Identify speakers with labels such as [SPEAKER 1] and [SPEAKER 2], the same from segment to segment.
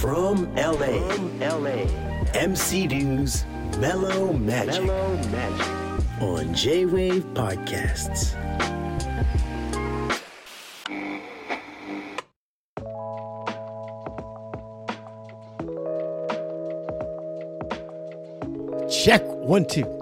[SPEAKER 1] From LA,
[SPEAKER 2] From LA,
[SPEAKER 1] MC Dew's Mellow Magic
[SPEAKER 2] Mellow Magic.
[SPEAKER 1] on J Wave Podcasts. Check one, two.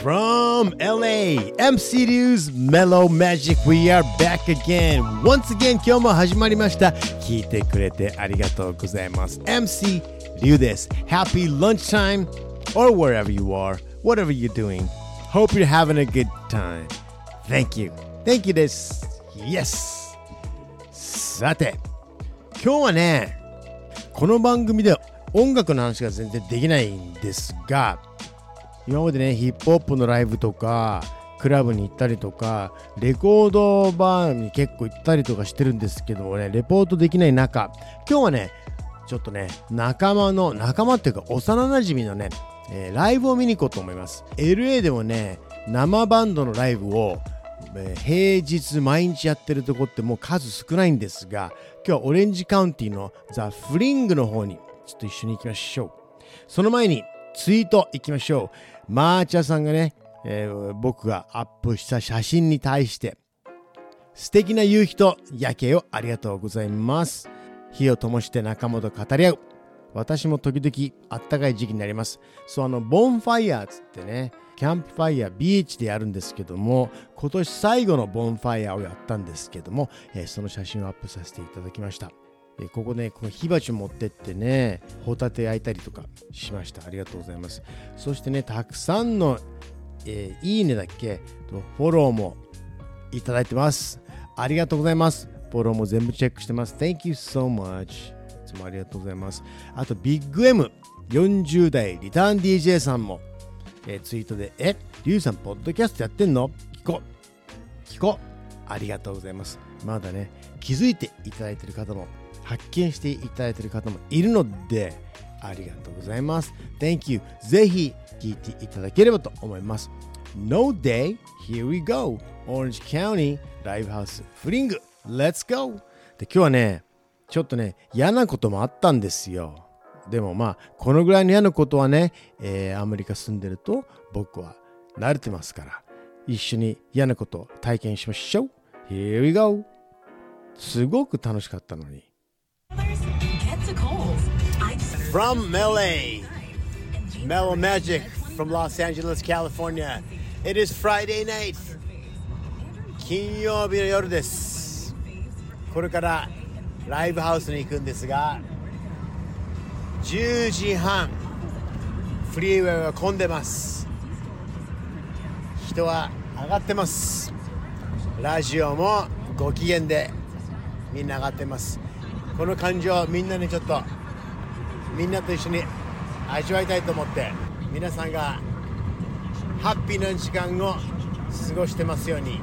[SPEAKER 1] From LA, MC Dew's Mellow Magic. We are back again. Once again, 今日も始まりました。聞いてくれてありがとうございます。MC リュウです。Happy lunchtime or wherever you are, whatever you're doing. Hope you're having a good time. Thank you. Thank you です。Yes. さて、今日はね、この番組では音楽の話が全然できないんですが、 今までね、ヒップホップのライブとか、クラブに行ったりとか、レコードバーに結構行ったりとかしてるんですけどもね、レポートできない中、今日はね、ちょっとね、仲間の、仲間っていうか幼馴染のね、えーライブを見に行こうと思います。LA でもね、生バンドのライブを、えー平日毎日やってるとこってもう数少ないんですが、今日はオレンジカウンティのザ・フリングの方にちょっと一緒に行きましょう。その前にツイート行きましょう。マーチャさんがね、えー僕がアップした写真に対して素敵な夕日と夜景をありがとうございます。火を灯して仲間と語り合う。私も時々あったかい時期になります。そう、あの、 bonfire つってね、キャンプファイヤー、ビーチでやるんですけども、今年最後の bonfire をやったんですけども、えーその写真をアップさせていただきました。ここね、この火鉢持ってってね、ホタテ焼いたりとかしました。ありがとうございます。そしてね、たくさんの、えーいいねだっけとフォローもいただいてます。ありがとうございます。フォローも全部チェックしてます。Thank you so much. いつもありがとうございます。あと、ビッグ M、40代リターン DJ さんも、えーツイートで、え、リュウさん、ポッドキャストやってんの？聞こ。聞こ。ありがとうございます。まだね、気づいていただいてる方も、発見していただいている方もいるので、ありがとうございます。Thank you. ぜひ聞いていただければと思います。No day, here we go. Orange County Livehouse フリング Let's go! で今日はね、ちょっとね、嫌なこともあったんですよ。でもまあ、このぐらいの嫌なことはね、えーアメリカ住んでると僕は慣れてますから、一緒に嫌なことを体験しましょう。Here we go! すごく楽しかったのに。From LA, Mellow Magic from Los Angeles, California. It is Friday night. 金曜日の夜です。これからライブハウスに行くんですが、10時半、フリーウェイは混んでます。人は上がってます。ラジオもご機嫌でみんな上がってます。この感情みんなにちょっとみんなと一緒に味わいたいと思って皆さんがハッピーな時間を過ごしてますように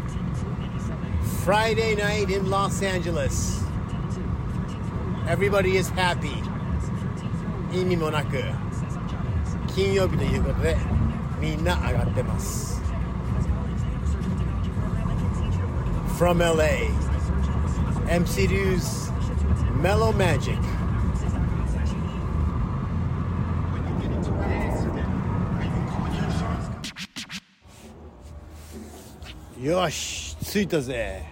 [SPEAKER 1] Friday night in Los Angeles Everybody is happy 意味もなく金曜日ということでみんな上がってます From LA MC Dew's Mellow Magic よし着いたぜ。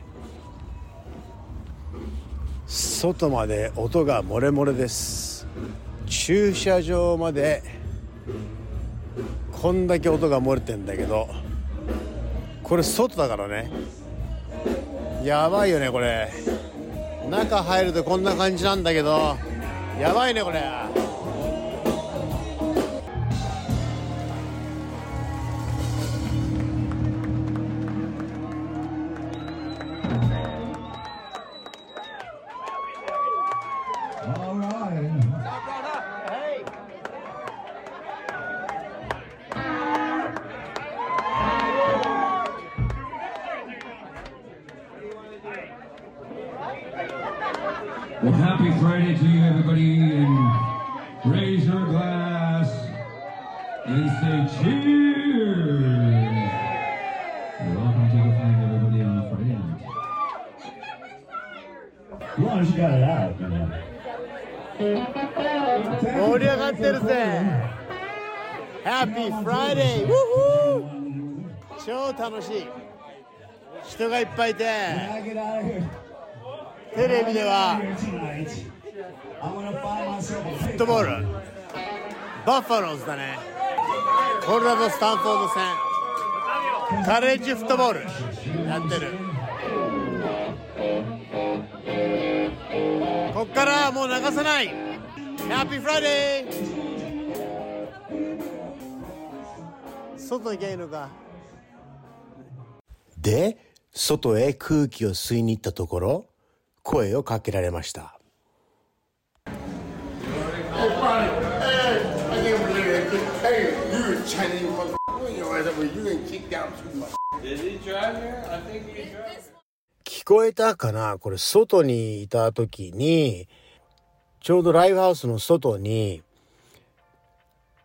[SPEAKER 1] 外まで音が漏れ漏れです。駐車場までこんだけ音が漏れてんだけどこれ外だからね。やばいよねこれ。中入るとこんな感じなんだけど。やばいねこれ。
[SPEAKER 3] Well, happy Friday to you, everybody, and raise your glass and say cheers. Welcome to the fun, everybody, on Friday night. long as you got it out, you know.
[SPEAKER 1] 盛り上がってるぜ。Happy Friday! ウー超楽しい。人がいっぱいいて。テレビではフットボール。バッファローズだね。コロラド・スタンフォード戦。カレッジフットボール。やってる。こっからはもう流さない。Happy Friday! 外行きゃいいのか。で外へ空気を吸いに行ったところ声をかけられました聞こえたかな？これ外にいた時にちょうどライブハウスの外に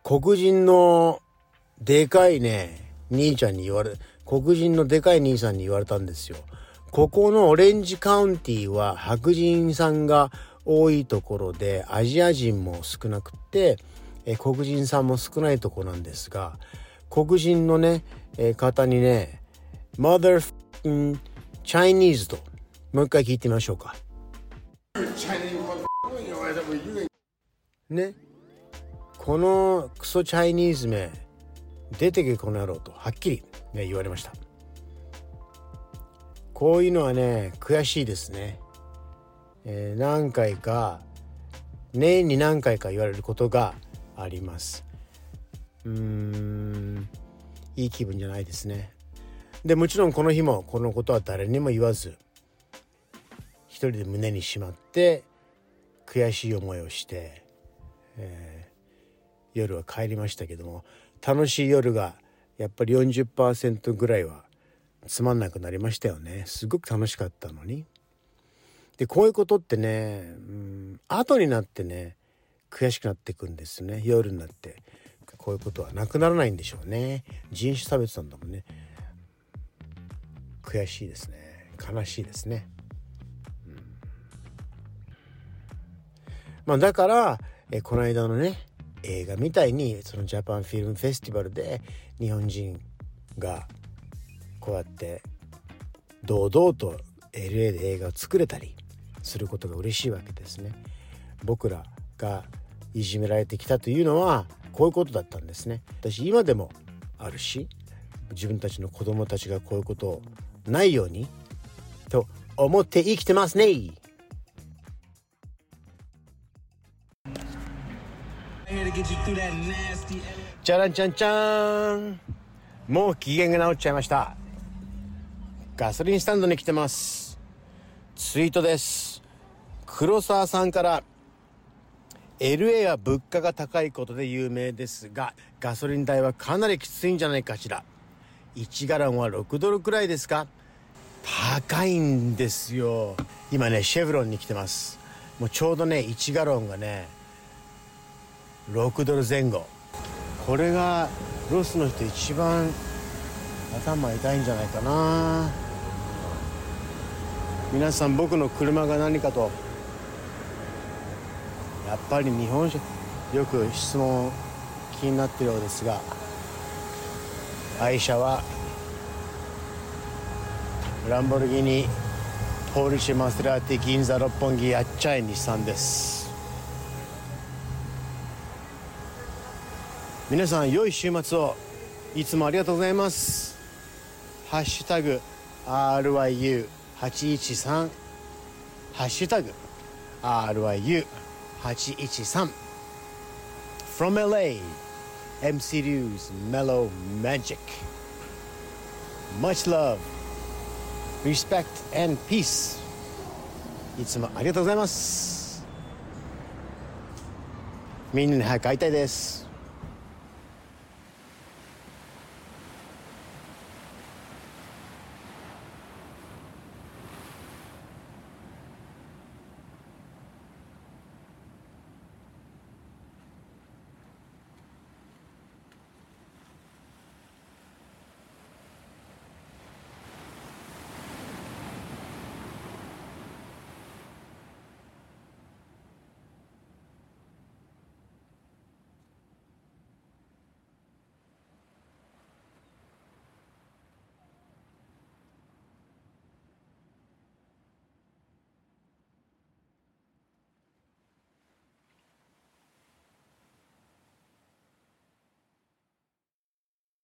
[SPEAKER 1] 黒人のでかいね兄ちゃんに言われ黒人のでかい兄さんに言われたんですよ。ここのオレンジカウンティは白人さんが多いところでアジア人も少なくてえ黒人さんも少ないとこなんですが黒人のね、え方にね Mother f***ing Chinese ともう一回聞いてみましょうか。ね。このクソチャイニーズめ出てけこの野郎とはっきり、ね、言われました。こういうのはね悔しいですね、えー何回か年に何回か言われることがあります。うーんいい気分じゃないですね。でもちろんこの日もこのことは誰にも言わず一人で胸にしまって悔しい思いをして、えー夜は帰りましたけども楽しい夜がやっぱり40%ぐらいはつまんなくなりましたよね。すごく楽しかったのに。でこういうことってね、うん、後になってね悔しくなっていくんですね。夜になってこういうことはなくならないんでしょうね。人種差別なんだもんね。悔しいですね悲しいですねうんまあ、だからえこの間のね映画みたいにそのジャパンフィルムフェスティバルで日本人がこうやって堂々と LA で映画を作れたりすることが嬉しいわけですね。僕らがいじめられてきたというのはこういうことだったんですね。私今でもあるし自分たちの子供たちがこういうことをないようにと思って生きてますね。じゃらんちゃんちゃんもう機嫌が治っちゃいました。ガソリンスタンドに来てます。ツイートです。黒沢さんから LA は物価が高いことで有名ですがガソリン代はかなりきついんじゃないかしら。1ガランは6ドルくらいですか？高いんですよ。今ねシェブロンに来てます。もうちょうどね1ガロンがね6ドル前後。これがロスの人一番頭痛いんじゃないかな。皆さん僕の車が何かとやっぱり日本車よく質問気になってるようですが。愛車はランボルギーニポルシェマセラーティ銀座六本木やっちゃえ日産です。皆さん良い週末を。いつもありがとうございます。ハッシュタグ RYU813 ハッシュタグ RYU813 From LA MC Liu's Mellow Magic Much love Respect and peace いつもありがとうございますみんなに早く会いたいです